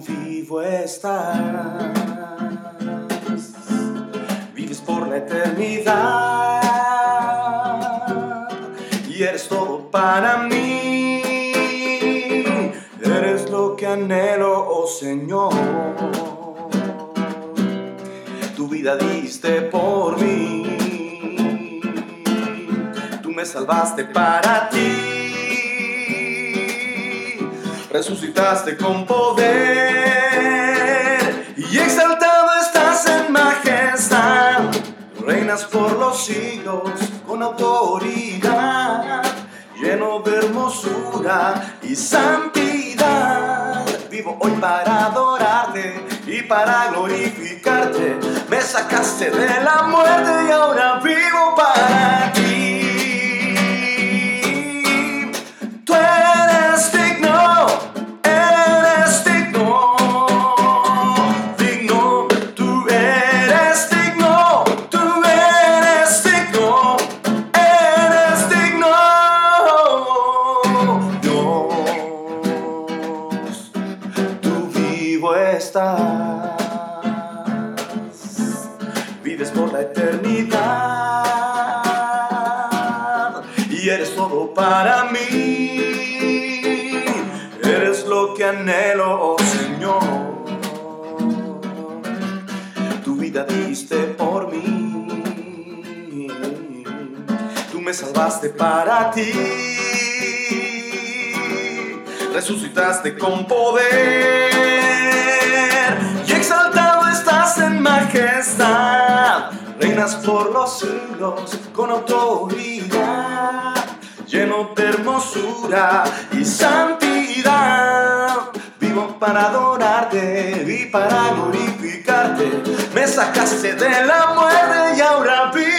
vivo estás. Vives por la eternidad y eres todo para mí. Eres lo que anhelo, oh Señor. Tu vida diste por mí. Tú me salvaste para ti. Resucitaste con poder y exaltado estás en majestad. Reinas por los siglos con autoridad, lleno de hermosura y santidad. Vivo hoy para adorarte y para glorificarte. Me sacaste de la muerte y ahora vivo estás, vives por la eternidad y eres todo para mí. Eres lo que anhelo, oh Señor. Tu vida diste por mí. Tú me salvaste para ti. Resucitaste con poder. Majestad. Reinas por los siglos con autoridad. Lleno de hermosura y santidad. Vivo para adorarte y para glorificarte. Me sacaste de la muerte y ahora vivo